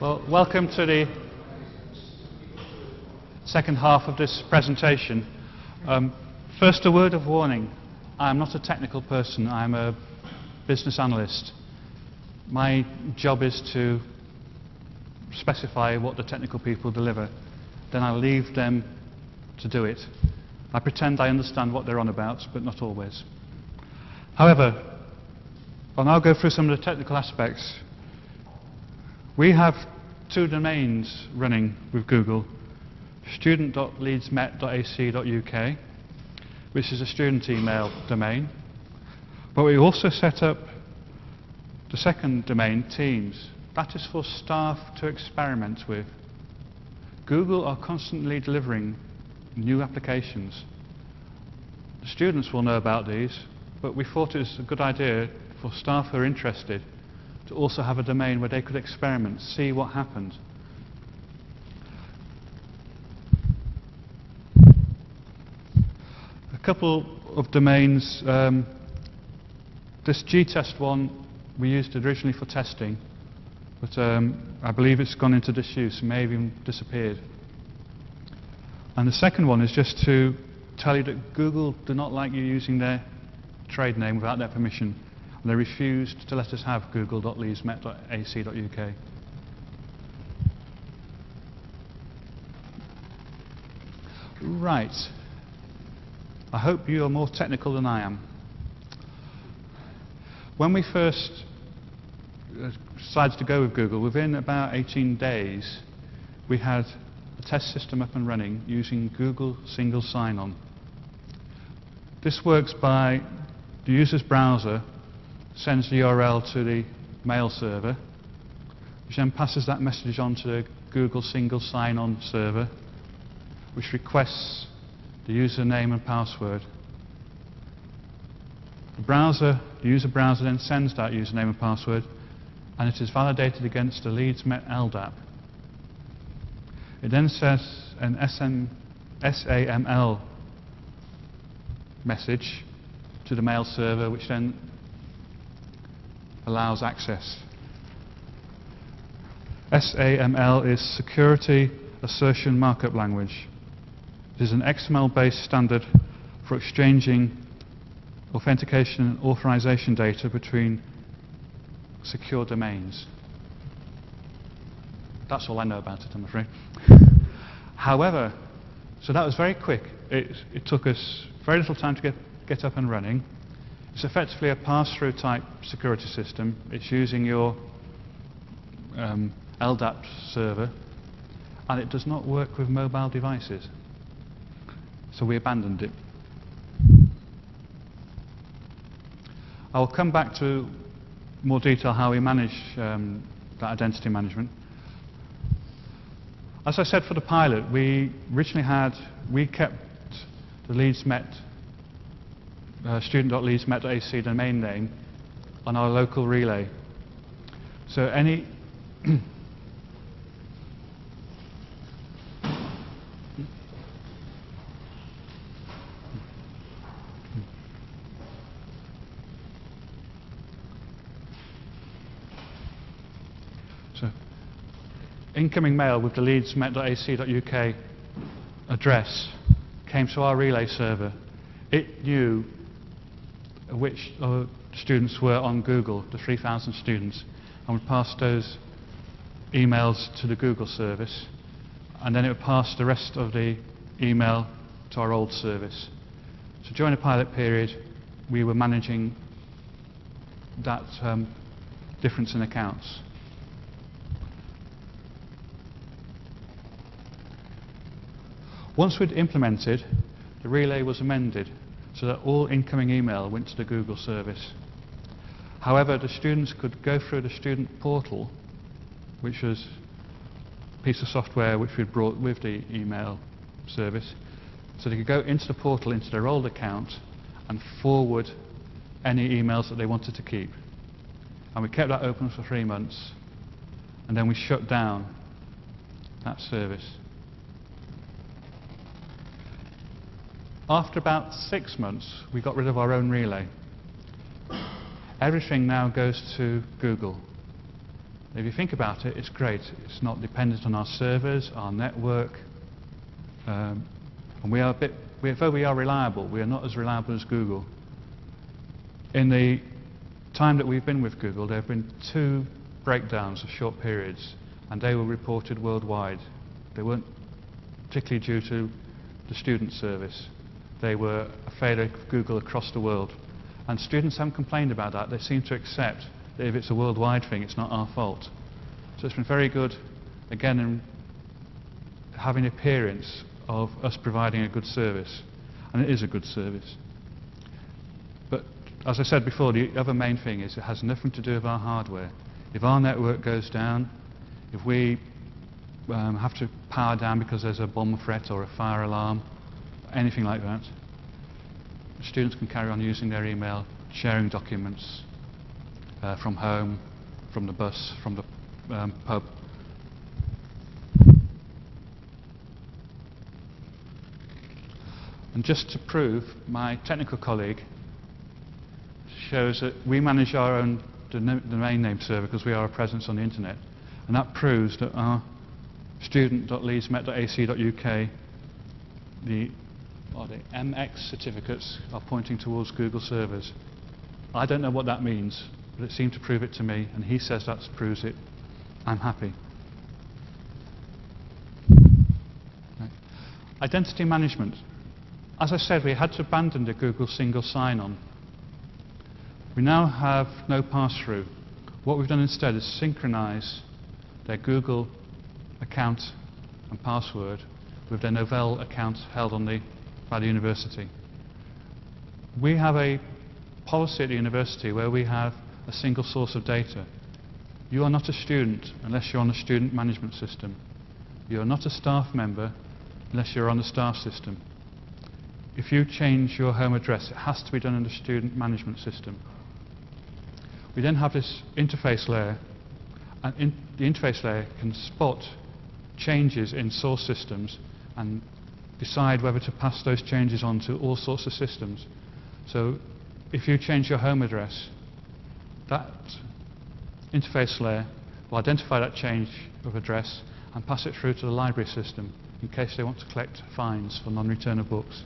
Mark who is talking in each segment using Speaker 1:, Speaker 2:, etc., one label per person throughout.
Speaker 1: Well, welcome to the second half of this presentation. Um, first, a word of warning. I am not a technical person. I am a business analyst. My job is to specify what the technical people deliver. Then I leave them to do it. I pretend I understand what they're on about, but not always. However, I'll now go through some of the technical aspects. We have two domains running with Google, student.leedsmet.ac.uk, which is a student email domain, but we also set up the second domain, Teams. That is for staff to experiment with. Google are constantly delivering new applications. The students will know about these, but we thought it was a good idea for staff who are interested to also have a domain where they could experiment, see what happened. A couple of domains. Um, this GTest one, we used originally for testing, but um, I believe it's gone into disuse, may have even disappeared. And the second one is just to tell you that Google do not like you using their trade name without their permission. And they refused to let us have google.leedsmet.ac.uk. Right. I hope you are more technical than I am. When we first uh, decided to go with Google, within about 18 days, we had a test system up and running using Google Single Sign-On. This works by the user's browser sends the URL to the mail server, which then passes that message on to the Google Single Sign-On server, which requests the username and password. The browser, the user browser then sends that username and password, and it is validated against the Leeds Met LDAP. It then says an SM, SAML message to the mail server, which then allows access. SAML is Security Assertion Markup Language. It is an XML-based standard for exchanging authentication and authorization data between secure domains. That's all I know about it, I'm afraid. However, so that was very quick. It, it took us very little time to get, get up and running. It's effectively a pass-through type security system. It's using your um, LDAP server, and it does not work with mobile devices. So we abandoned it. I'll come back to more detail how we manage um, that identity management. As I said for the pilot, we originally had, we kept the LeedsMet, uh, domain name on our local relay. So any so incoming mail with the leedsmet.ac.uk address came to our relay server. It knew which uh, students were on Google, the 3,000 students, and would pass those emails to the Google service, and then it would pass the rest of the email to our old service. So during the pilot period, we were managing that um, difference in accounts. Once we'd implemented, the relay was amended so that all incoming email went to the Google service. However, the students could go through the student portal, which was a piece of software which we'd brought with the email service. So they could go into the portal, into their old account, and forward any emails that they wanted to keep. And we kept that open for three months, and then we shut down that service. After about six months, we got rid of our own relay. Everything now goes to Google. If you think about it, it's great. It's not dependent on our servers, our network, um, and we are a bit, we, though we are reliable, we are not as reliable as Google. In the time that we've been with Google, there have been two breakdowns of short periods, and they were reported worldwide. They weren't particularly due to the student service. They were a failure of Google across the world. And students haven't complained about that. They seem to accept that if it's a worldwide thing, it's not our fault. So it's been very good, again, in having appearance of us providing a good service. And it is a good service. But as I said before, the other main thing is it has nothing to do with our hardware. If our network goes down, if we um, have to power down because there's a bomb threat or a fire alarm, anything like that, students can carry on using their email, sharing documents uh, from home, from the bus, from the um, pub. And just to prove, my technical colleague shows that we manage our own domain name server because we are a presence on the internet. And that proves that our student.leedsmet.ac.uk, the, or the MX certificates are pointing towards Google servers. I don't know what that means, but it seemed to prove it to me, and he says that proves it. I'm happy. Identity management. As I said, we had to abandon the Google single sign-on. We now have no pass-through. What we've done instead is synchronize their Google account and password with their Novell account held on the, by the university. We have a policy at the university where we have a single source of data. You are not a student unless you're on the student management system. You are not a staff member unless you're on the staff system. If you change your home address, it has to be done in the student management system. We then have this interface layer, and in the interface layer can spot changes in source systems and decide whether to pass those changes on to all sorts of systems. So if you change your home address, that interface layer will identify that change of address and pass it through to the library system in case they want to collect fines for non-return of books.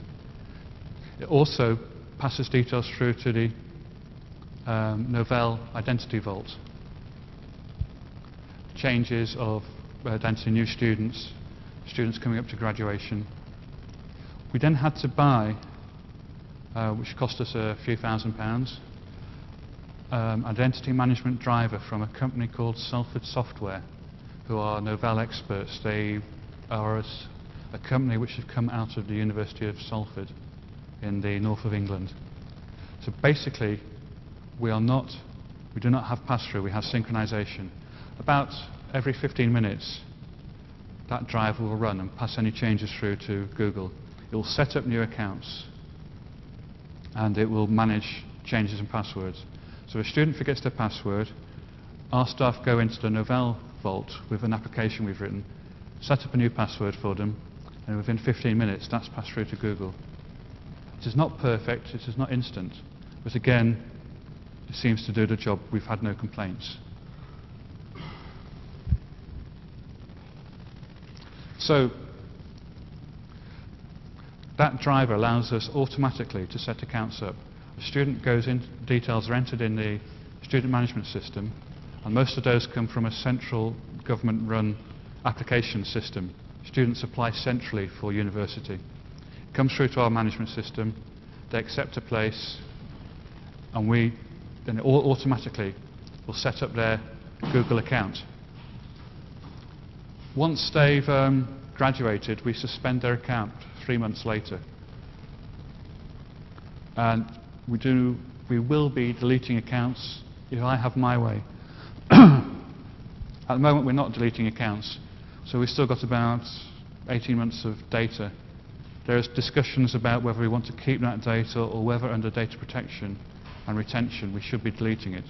Speaker 1: It also passes details through to the um, Novell Identity Vault. Changes of identity new students, students coming up to graduation. We then had to buy, uh, which cost us a few thousand pounds, um, identity management driver from a company called Salford Software, who are Novell experts. They are a, a company which has come out of the University of Salford in the north of England. So basically, we are not, we do not have pass-through, we have synchronization. About every 15 minutes, that driver will run and pass any changes through to Google. It will set up new accounts and it will manage changes in passwords. So if a student forgets their password, our staff go into the Novell vault with an application we've written, set up a new password for them, and within 15 minutes that's passed through to Google. It is not perfect, it is not instant, but again, it seems to do the job. We've had no complaints. So that driver allows us automatically to set accounts up. The student goes in, details are entered in the student management system, and most of those come from a central government-run application system. Students apply centrally for university. It comes through to our management system, they accept a place, and we then automatically will set up their Google account. Once they've um, graduated, we suspend their account three months later. And we, do, we will be deleting accounts if I have my way. At the moment, we're not deleting accounts, so we've still got about 18 months of data. There's discussions about whether we want to keep that data or whether under data protection and retention we should be deleting it.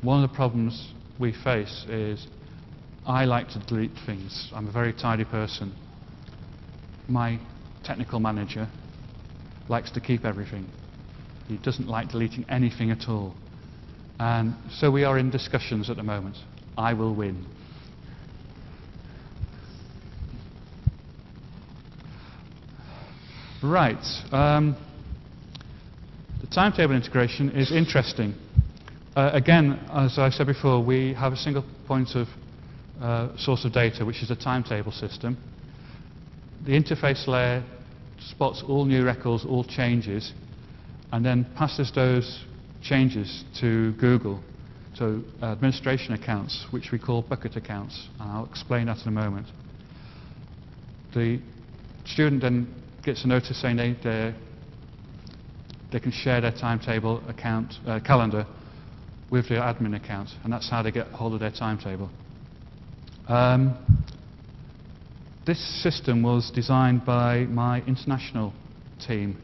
Speaker 1: One of the problems we face is I like to delete things. I'm a very tidy person. My technical manager likes to keep everything. He doesn't like deleting anything at all. And so we are in discussions at the moment. I will win. Right. Um, the timetable integration is interesting. Uh, again, as I said before, we have a single point of uh, source of data, which is a timetable system. The interface layer spots all new records, all changes, and then passes those changes to Google, to administration accounts, which we call bucket accounts. And I'll explain that in a moment. The student then gets a notice saying they, they can share their timetable account, uh, calendar with their admin account, and that's how they get hold of their timetable. Um, this system was designed by my international team.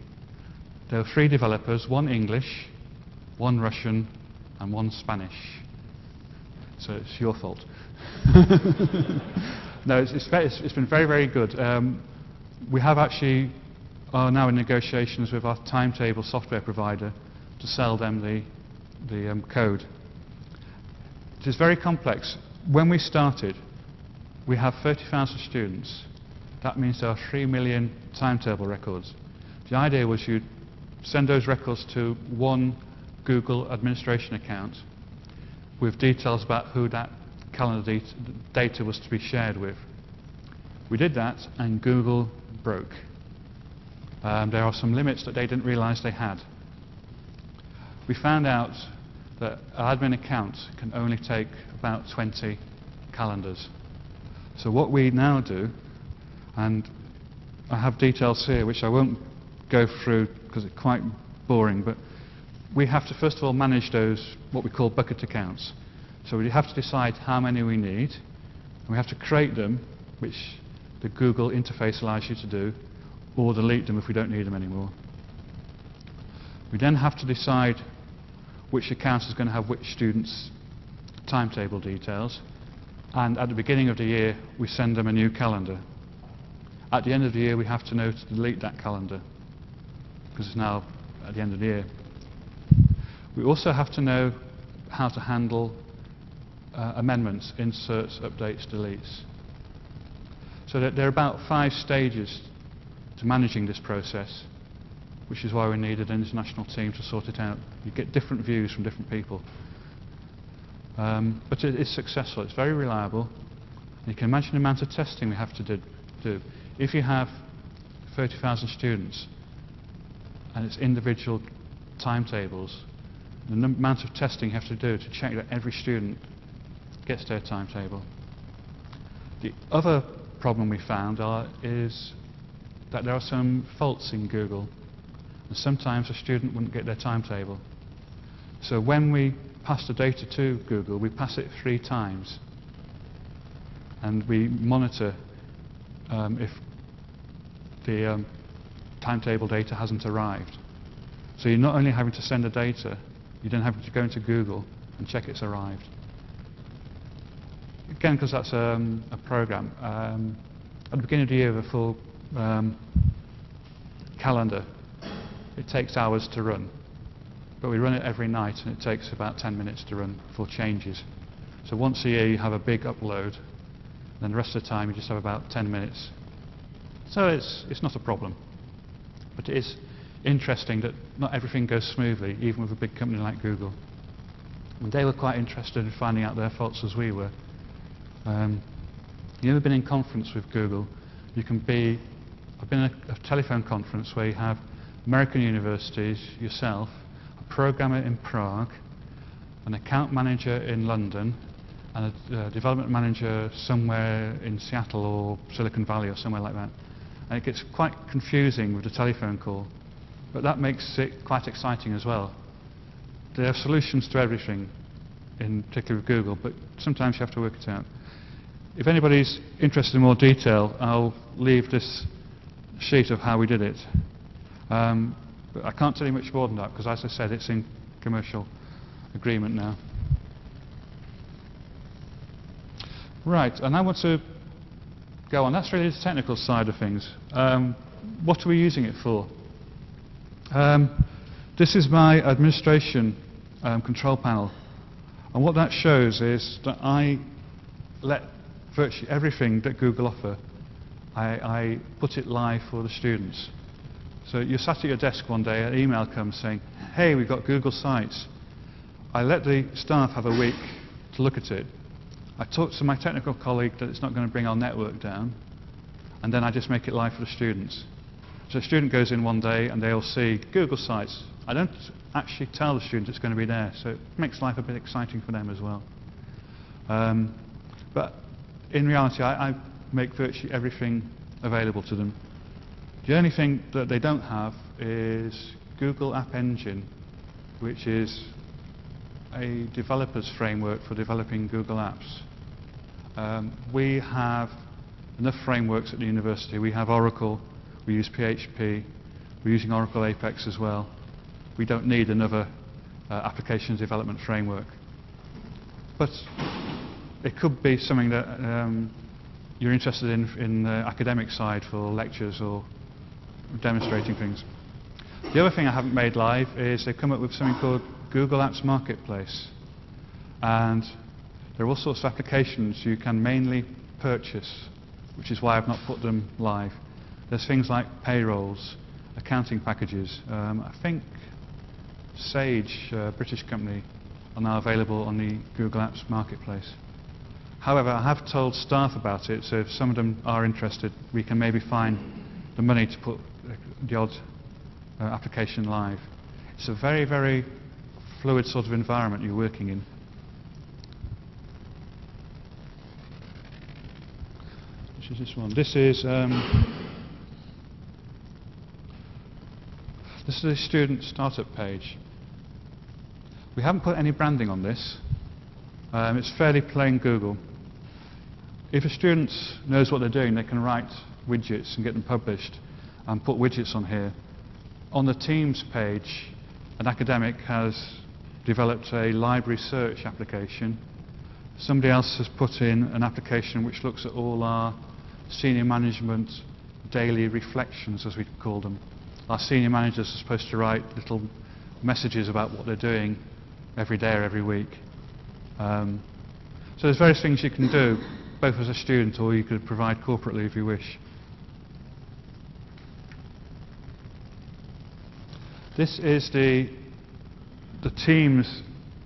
Speaker 1: There were three developers, one English, one Russian, and one Spanish. So it's your fault. no, it's, it's, it's been very, very good. Um, we have actually are now in negotiations with our timetable software provider to sell them the, the um, code. It is very complex. When we started, we have 30,000 students. That means there are 3 million timetable records. The idea was you'd send those records to one Google administration account with details about who that calendar data was to be shared with. We did that and Google broke. Um, there are some limits that they didn't realize they had. We found out that an admin account can only take about 20 calendars. So what we now do, and I have details here which I won't go through because it's quite boring, but we have to first of all manage those, what we call bucket accounts. So we have to decide how many we need, and we have to create them, which the Google interface allows you to do, or delete them if we don't need them anymore. We then have to decide which account is going to have which students' timetable details, and at the beginning of the year we send them a new calendar. At the end of the year we have to know to delete that calendar, because it's now at the end of the year. We also have to know how to handle uh, amendments, inserts, updates, deletes. So that there are about five stages to managing this process, which is why we needed an international team to sort it out. You get different views from different people. Um, but it is successful. It's very reliable. You can imagine the amount of testing we have to do. If you have 30,000 students and it's individual timetables, the amount of testing you have to do to check that every student gets their timetable. The other problem we found are, is that there are some faults in Google. And sometimes a student wouldn't get their timetable. So when we pass the data to Google, we pass it three times. And we monitor um, if the um, timetable data hasn't arrived. So you're not only having to send the data, you're then having to go into Google and check it's arrived. Again, because that's um, a program. Um, at the beginning of the year, the full um, calendar. It takes hours to run. But we run it every night and it takes about 10 minutes to run for changes. So once a year you have a big upload, and then the rest of the time you just have about 10 minutes. So it's, it's not a problem. But it is interesting that not everything goes smoothly, even with a big company like Google. And they were quite interested in finding out their faults as we were. Um, you ever been in conference with Google? You can be I've been in a telephone conference where you have American universities, yourself, a programmer in Prague, an account manager in London, and a uh, development manager somewhere in Seattle or Silicon Valley or somewhere like that. And it gets quite confusing with the telephone call. But that makes it quite exciting as well. They have solutions to everything, in particular with Google, but sometimes you have to work it out. If anybody's interested in more detail, I'll leave this sheet of how we did it. Um, but I can't tell you much more than that because, as I said, it's in commercial agreement now. Right, and I want to go on. That's really the technical side of things. Um, what are we using it for? Um, this is my administration um, control panel. And what that shows is that I let virtually everything that Google offer, I, I put it live for the students. So you're sat at your desk one day, an email comes saying, hey, we've got Google Sites. I let the staff have a week to look at it. I talk to my technical colleague that it's not going to bring our network down, and then I just make it live for the students. So a student goes in one day and they'll see Google Sites. I don't actually tell the student it's going to be there, so it makes life a bit exciting for them as well. Um, but in reality, I, I make virtually everything available to them. The only thing that they don't have is Google App Engine, which is a developer's framework for developing Google Apps. Um, we have enough frameworks at the university. We have Oracle, we use PHP, we're using Oracle Apex as well. We don't need another uh, application development framework. But it could be something that um, you're interested in in the academic side for lectures or demonstrating things. The other thing I haven't made live is they've come up with something called Google Apps Marketplace. And there are all sorts of applications you can mainly purchase, which is why I've not put them live. There's things like payrolls, accounting packages. Um, I think Sage, a British company, are now available on the Google Apps Marketplace. However, I have told staff about it, so if some of them are interested, we can maybe find the money to put the odd uh, application live. It's a very, very fluid sort of environment you're working in. Which is this one? This is um, this is a student startup page. We haven't put any branding on this. Um, it's fairly plain Google. If a student knows what they're doing, they can write widgets and get them published and put widgets on here. On the Teams page, an academic has developed a library search application. Somebody else has put in an application which looks at all our senior management daily reflections, as we call them. Our senior managers are supposed to write little messages about what they're doing every day or every week. Um, so there's various things you can do, both as a student or you could provide corporately if you wish. This is the, the Teams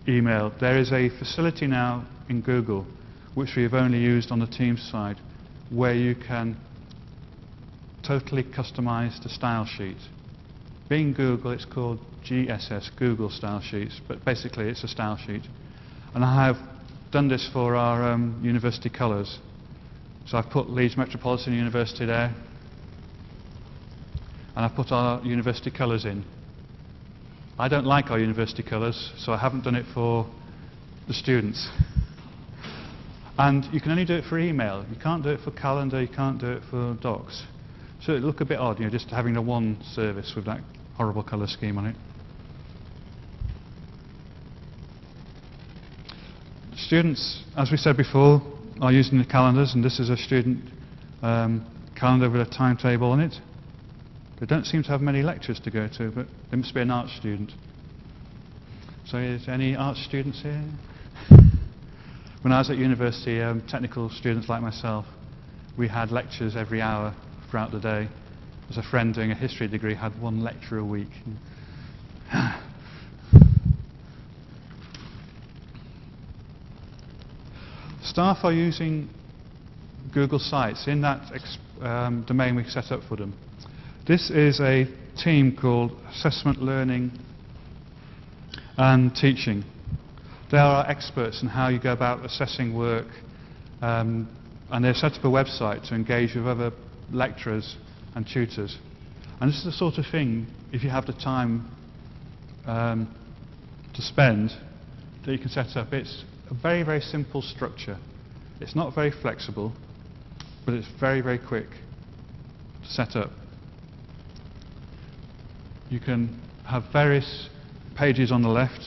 Speaker 1: email. There is a facility now in Google, which we have only used on the Teams side, where you can totally customize the style sheet. Being Google, it's called GSS, Google Style Sheets, but basically it's a style sheet. And I have done this for our um, university colours. So I've put Leeds Metropolitan University there, and I've put our university colours in. I don't like our university colours, so I haven't done it for the students. And you can only do it for email. You can't do it for calendar, you can't do it for docs. So it look a bit odd, you know, just having the one service with that horrible colour scheme on it. Students, as we said before, are using the calendars, and this is a student um, calendar with a timetable on it. They don't seem to have many lectures to go to, but they must be an art student. So is any art students here? when I was at university, um, technical students like myself, we had lectures every hour throughout the day. As a friend doing a history degree had one lecture a week. Staff are using Google Sites in that um, domain we set up for them. This is a team called Assessment Learning and Teaching. They are experts in how you go about assessing work, um, and they've set up a website to engage with other lecturers and tutors. And this is the sort of thing, if you have the time um, to spend, that you can set up. It's a very, very simple structure. It's not very flexible, but it's very, very quick to set up you can have various pages on the left.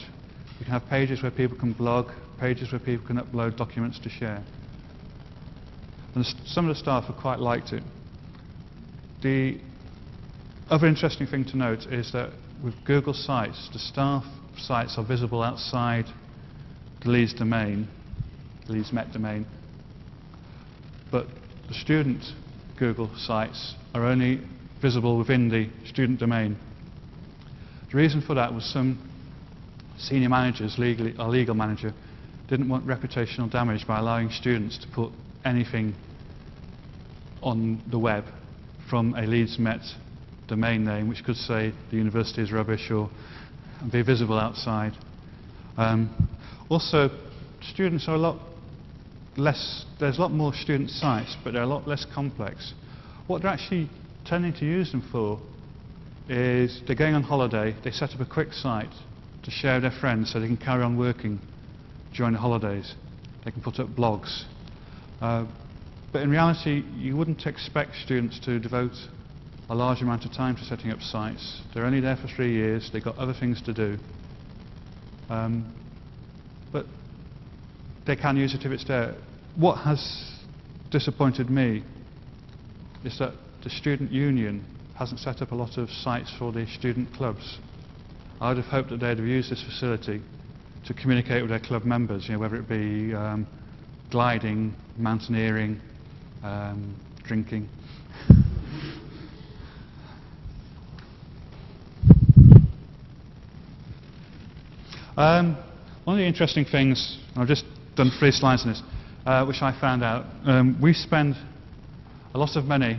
Speaker 1: You can have pages where people can blog, pages where people can upload documents to share. And some of the staff have quite liked it. The other interesting thing to note is that with Google Sites, the staff sites are visible outside the Leeds domain, the Leeds Met domain, but the student Google sites are only visible within the student domain. The reason for that was some senior managers, legally, our legal manager, didn't want reputational damage by allowing students to put anything on the web from a Leeds Met domain name, which could say the university is rubbish or be visible outside. Um, also, students are a lot less, there's a lot more student sites, but they're a lot less complex. What they're actually tending to use them for is they're going on holiday, they set up a quick site to share with their friends so they can carry on working during the holidays. They can put up blogs. Uh, but in reality, you wouldn't expect students to devote a large amount of time to setting up sites. They're only there for three years, they've got other things to do. Um, but they can use it if it's there. What has disappointed me is that the student union hasn't set up a lot of sites for the student clubs. I would have hoped that they'd have used this facility to communicate with their club members, you know, whether it be um, gliding, mountaineering, um, drinking. Um, one of the interesting things, I've just done three slides on this, uh, which I found out, um, we spend a lot of money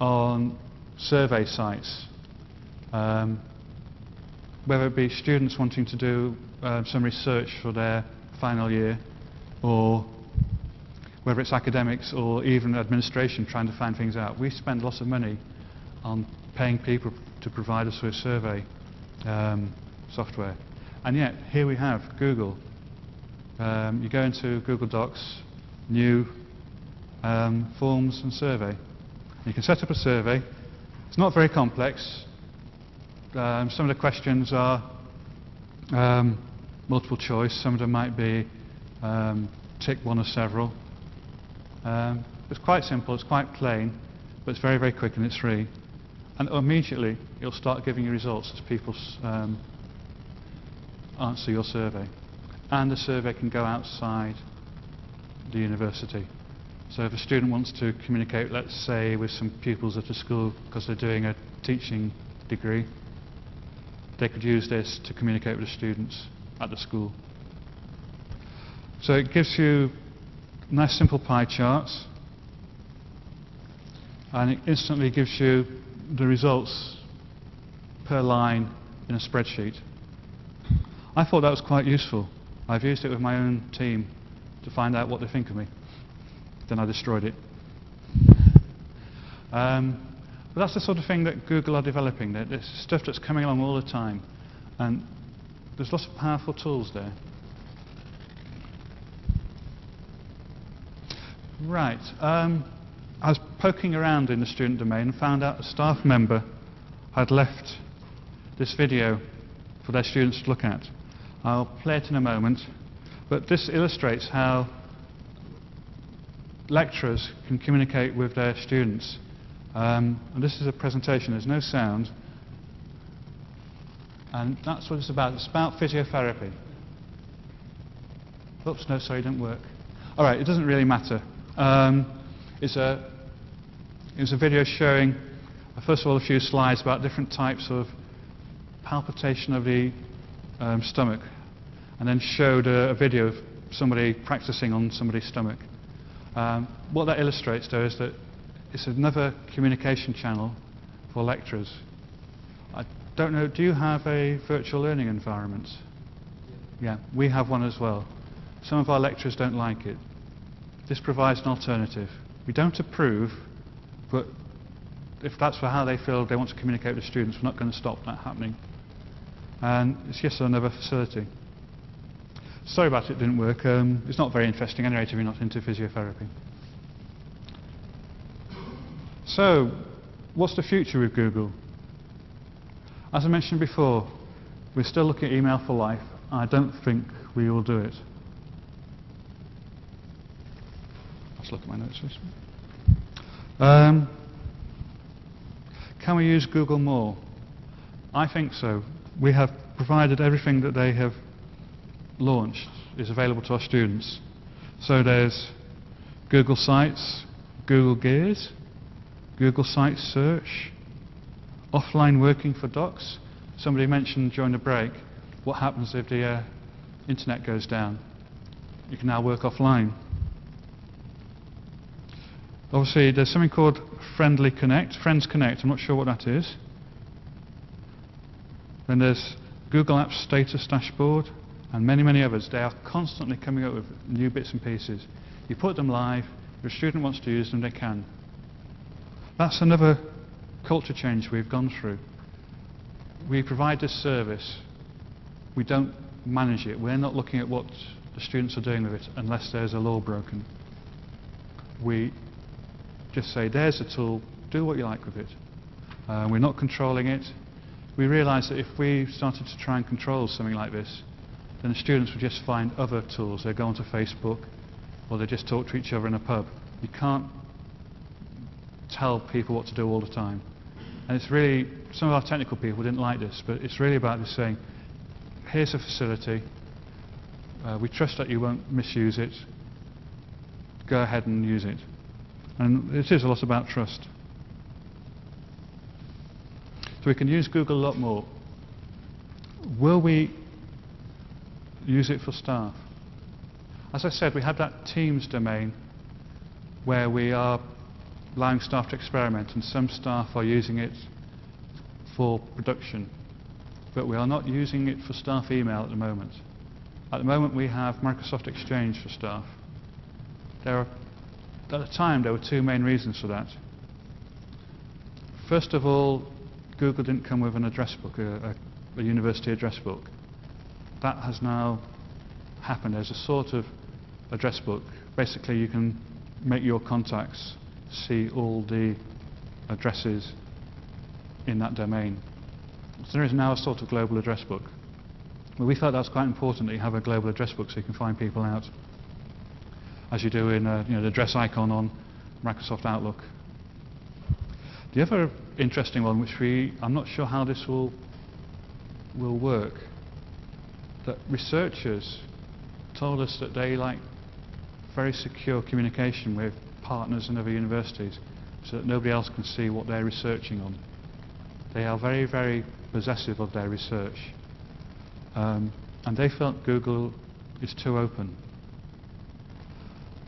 Speaker 1: on survey sites, um, whether it be students wanting to do uh, some research for their final year, or whether it's academics or even administration trying to find things out. We spend lots of money on paying people to provide us with survey um, software. And yet, here we have Google. Um, you go into Google Docs, new um, forms and survey. You can set up a survey. It's not very complex. Um, some of the questions are um, multiple choice. Some of them might be um, tick one or several. Um, it's quite simple, it's quite plain, but it's very, very quick and it's free. And immediately, it'll start giving you results as people um, answer your survey. And the survey can go outside the university. So if a student wants to communicate, let's say, with some pupils at a school because they're doing a teaching degree, they could use this to communicate with the students at the school. So it gives you nice simple pie charts and it instantly gives you the results per line in a spreadsheet. I thought that was quite useful. I've used it with my own team to find out what they think of me. Then I destroyed it. Um, but that's the sort of thing that Google are developing. There's stuff that's coming along all the time. And there's lots of powerful tools there. Right. Um, I was poking around in the student domain and found out a staff member had left this video for their students to look at. I'll play it in a moment, but this illustrates how lecturers can communicate with their students. Um, and this is a presentation, there's no sound. And that's what it's about. It's about physiotherapy. Oops, no, sorry, it didn't work. All right, it doesn't really matter. Um, it's, a, it's a video showing, first of all, a few slides about different types of palpitation of the um, stomach, and then showed a, a, video of somebody practicing on somebody's stomach. Um, what that illustrates, though, is that it's another communication channel for lecturers. I don't know, do you have a virtual learning environment? Yeah, we have one as well. Some of our lecturers don't like it. This provides an alternative. We don't approve, but if that's for how they feel they want to communicate with students, we're not going to stop that happening. And it's just another facility. Sorry about it it didn't work. Um, it's not very interesting anyway to be not into physiotherapy. So, what's the future with Google? As I mentioned before, we're still looking at email for life. I don't think we will do it. Let's look at my notes first. Um, can we use Google more? I think so we have provided everything that they have launched. is available to our students. So there's Google Sites, Google Gears, Google Sites Search, offline working for docs. Somebody mentioned during the break what happens if the uh, internet goes down. You can now work offline. Obviously, there's something called Friendly Connect, Friends Connect. I'm not sure what that is. Then there's Google Apps Status Dashboard and many, many others. They are constantly coming up with new bits and pieces. You put them live, a student wants to use them, they can. That's another culture change we've gone through. We provide this service, we don't manage it. We're not looking at what the students are doing with it unless there's a law broken. We just say, there's a tool, do what you like with it. Uh, we're not controlling it. We realise that if we started to try and control something like this, then the students will just find other tools. They'd go onto Facebook, or they just talk to each other in a pub. You can't tell people what to do all the time. And it's really, some of our technical people didn't like this, but it's really about just saying, here's a facility, uh, we trust that you won't misuse it, go ahead and use it. And it is a lot about trust. So we can use Google a lot more. Will we use it for staff? As I said, we have that Teams domain where we are allowing staff to experiment and some staff are using it for production. But we are not using it for staff email at the moment. At the moment we have Microsoft Exchange for staff. There are, at the time there were two main reasons for that. First of all, Google didn't come with an address book, a, a, a university address book. That has now happened. There's a sort of address book. Basically you can make your contacts see all the addresses in that domain. So there is now a sort of global address book. But we thought that was quite important that you have a global address book so you can find people out, as you do in uh, you know, the address icon on Microsoft Outlook. The other interesting one, which we, I'm not sure how this will, will work, that researchers told us that they like very secure communication with partners and other universities so that nobody else can see what they're researching on. They are very, very possessive of their research. Um, and they felt Google is too open.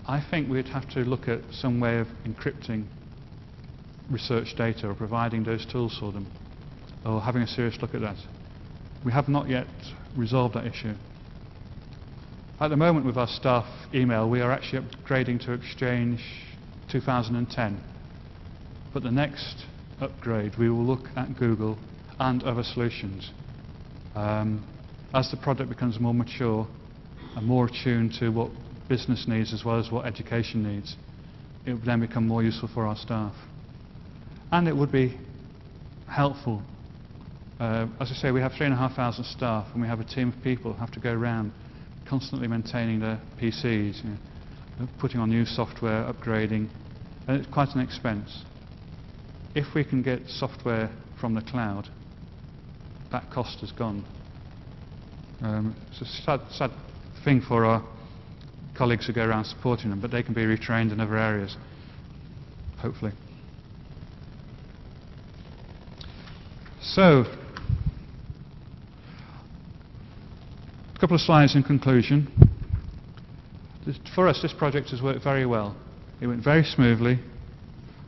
Speaker 1: I think we'd have to look at some way of encrypting research data or providing those tools for them or having a serious look at that. We have not yet resolved that issue. At the moment with our staff email we are actually upgrading to Exchange 2010 but the next upgrade we will look at Google and other solutions. Um, as the product becomes more mature and more attuned to what business needs as well as what education needs, it would then become more useful for our staff. And it would be helpful. Uh, as I say, we have 3,500 staff and we have a team of people who have to go around constantly maintaining their PCs, you know, putting on new software, upgrading, and it's quite an expense. If we can get software from the cloud, that cost is gone. Um, it's a sad, sad thing for our colleagues who go around supporting them, but they can be retrained in other areas, hopefully. So, a couple of slides in conclusion. This, for us, this project has worked very well. It went very smoothly.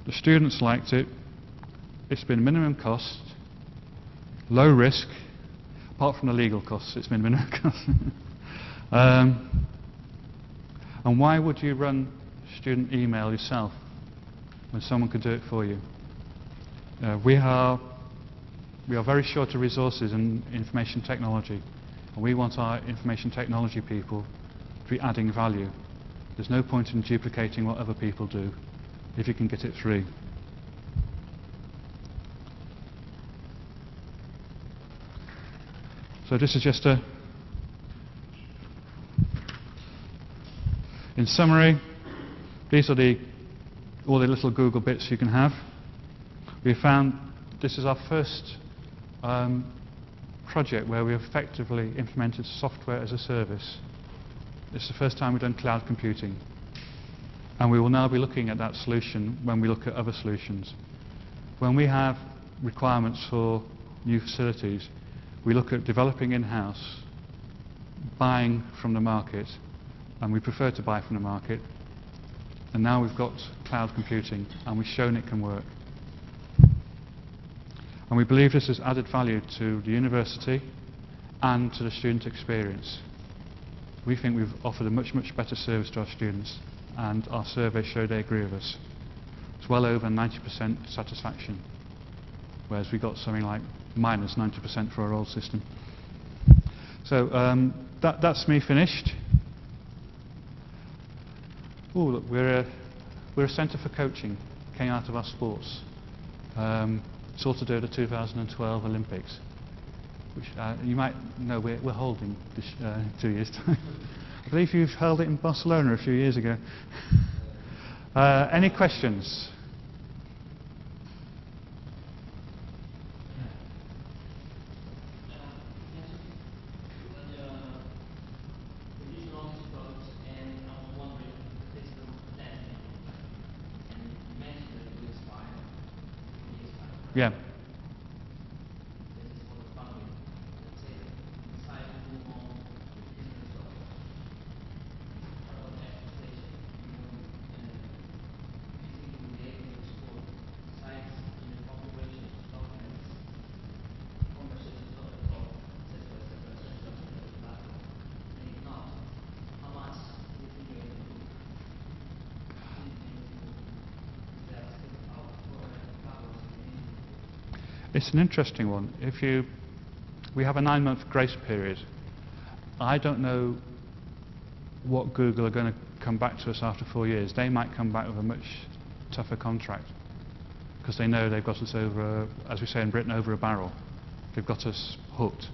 Speaker 1: The students liked it. It's been minimum cost, low risk, apart from the legal costs, it's been minimum cost. um, and why would you run student email yourself when someone could do it for you? Uh, we, are, we are very short of resources in information technology, and we want our information technology people to be adding value. There's no point in duplicating what other people do if you can get it free. So this is just a, in summary, these are the, all the little Google bits you can have. We found this is our first um, project where we effectively implemented software as a service. It's the first time we've done cloud computing. And we will now be looking at that solution when we look at other solutions. When we have requirements for new facilities, we look at developing in-house, buying from the market, and we prefer to buy from the market. And now we've got cloud computing, and we've shown it can work. And we believe this has added value to the university and to the student experience. We think we've offered a much, much better service to our students, and our survey showed they agree with us. It's well over 90% satisfaction, whereas we got something like minus 90% for our old system. So um, that, that's me finished. Oh, look, we're a, we're a centre for coaching, came out of our sports. Um, it's of do the 2012 Olympics, which uh, you might know we're, we're holding this uh, two years' time. I believe you've held it in Barcelona a few years ago. Uh, any questions? Yeah. It's an interesting one. If you, we have a nine-month grace period. I don't know what Google are going to come back to us after four years. They might come back with a much tougher contract because they know they've got us over, as we say in Britain, over a barrel. They've got us hooked.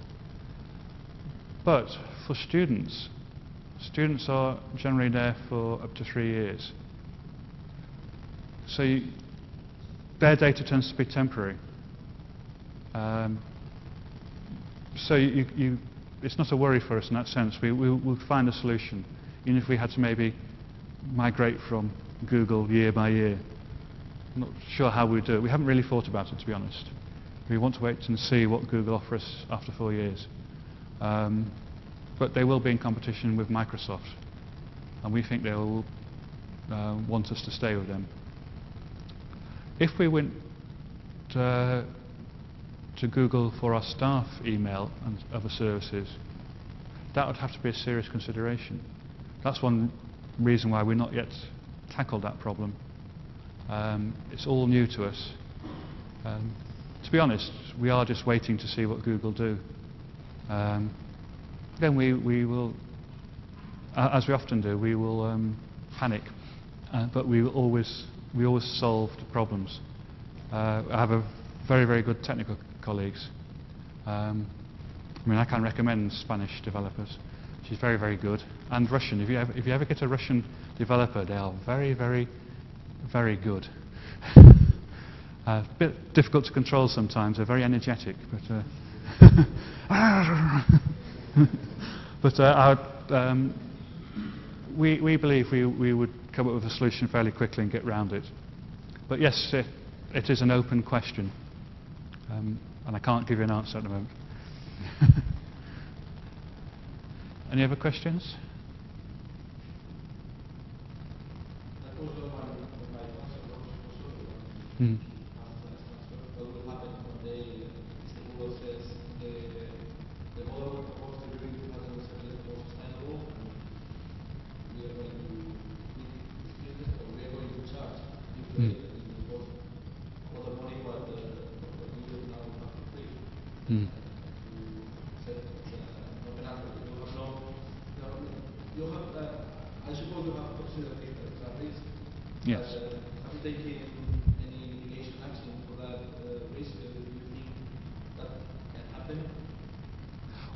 Speaker 1: But for students, students are generally there for up to three years. So you, their data tends to be temporary. Um, so you, you, it's not a worry for us in that sense. We, we, will find a solution, even if we had to maybe migrate from Google year by year. I'm not sure how we'd do it. We haven't really thought about it, to be honest. We want to wait and see what Google offers us after four years. Um, but they will be in competition with Microsoft, and we think they will uh, want us to stay with them. If we went uh, to Google for our staff email and other services, that would have to be a serious consideration. That's one reason why we're not yet tackled that problem. Um, it's all new to us. Um, to be honest, we are just waiting to see what Google do. Um, then we, we will, uh, as we often do, we will um, panic, uh, but we will always, we always solve the problems. Uh, I have a very, very good technical colleagues. Um, I mean, I can recommend Spanish developers. She's very, very good. And Russian. If you, ever, if you ever get a Russian developer, they are very, very, very good. A uh, bit difficult to control sometimes. They're very energetic, but uh, but uh, our, um, we, we believe we, we would come up with a solution fairly quickly and get round it. But yes, it, it is an open question. Um, and I can't give you an answer at the moment. Any other questions?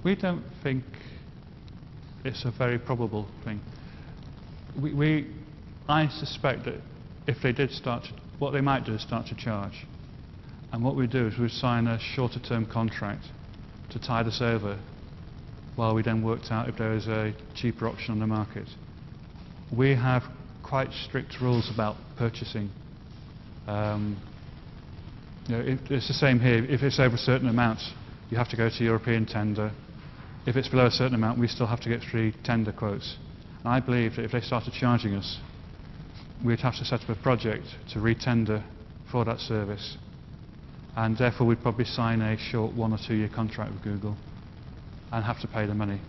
Speaker 1: We don't think it's a very probable thing. We, we, I suspect that if they did start, to, what they might do is start to charge. And what we do is we sign a shorter term contract to tide us over while we then worked out if there was a cheaper option on the market. We have quite strict rules about purchasing. Um, you know, if, it's the same here. If it's over certain amount, you have to go to European tender. If it's below a certain amount, we still have to get three tender quotes. And I believe that if they started charging us, we'd have to set up a project to re-tender for that service. And therefore, we'd probably sign a short one or two year contract with Google and have to pay the money.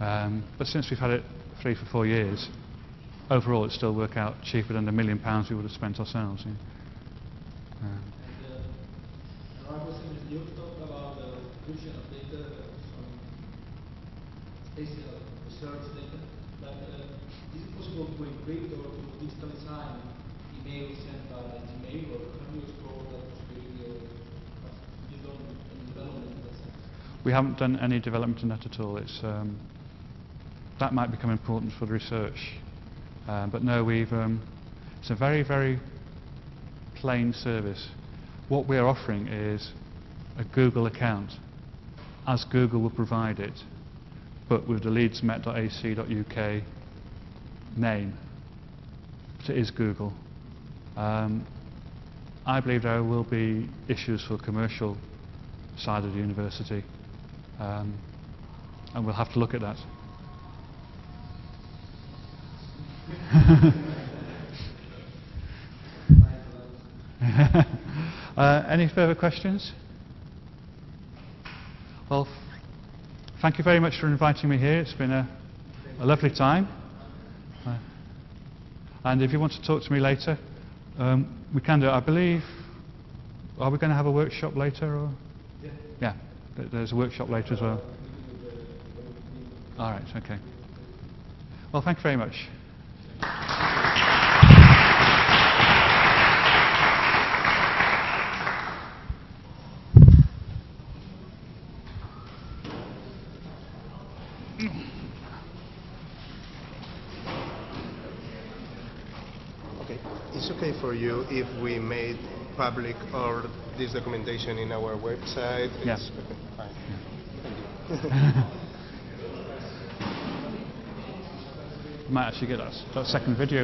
Speaker 1: Um, but since we've had it three for four years, overall it still work out cheaper than the million pounds we would have spent ourselves. yeah. Um,
Speaker 2: And uh, you talked about the of data spatial research data, but uh, is it possible to encrypt or to digitally sign emails sent by Gmail, or have you explored that possibility, you done any development in that sense?
Speaker 1: We haven't done any development in that at all. It's, um, that might become important for the research. Um, but no, we've, um, it's a very, very plain service. What we're offering is a Google account, as Google will provide it, but with the leedsmet.ac.uk name. But it is Google. Um, I believe there will be issues for the commercial side of the university, um, and we'll have to look at that. uh, any further questions? Well, thank you very much for inviting me here. It's been a, a lovely time. Uh, and if you want to talk to me later, um, we can do it. I believe, are we going to have a workshop later? Or? Yeah, th- there's a workshop later as well. All right, okay. Well, thank you very much.
Speaker 3: Okay. It's if we made public all this documentation in our website?
Speaker 1: Yeah.
Speaker 3: It's okay, fine. Thank you.
Speaker 1: might actually get that, s- that second video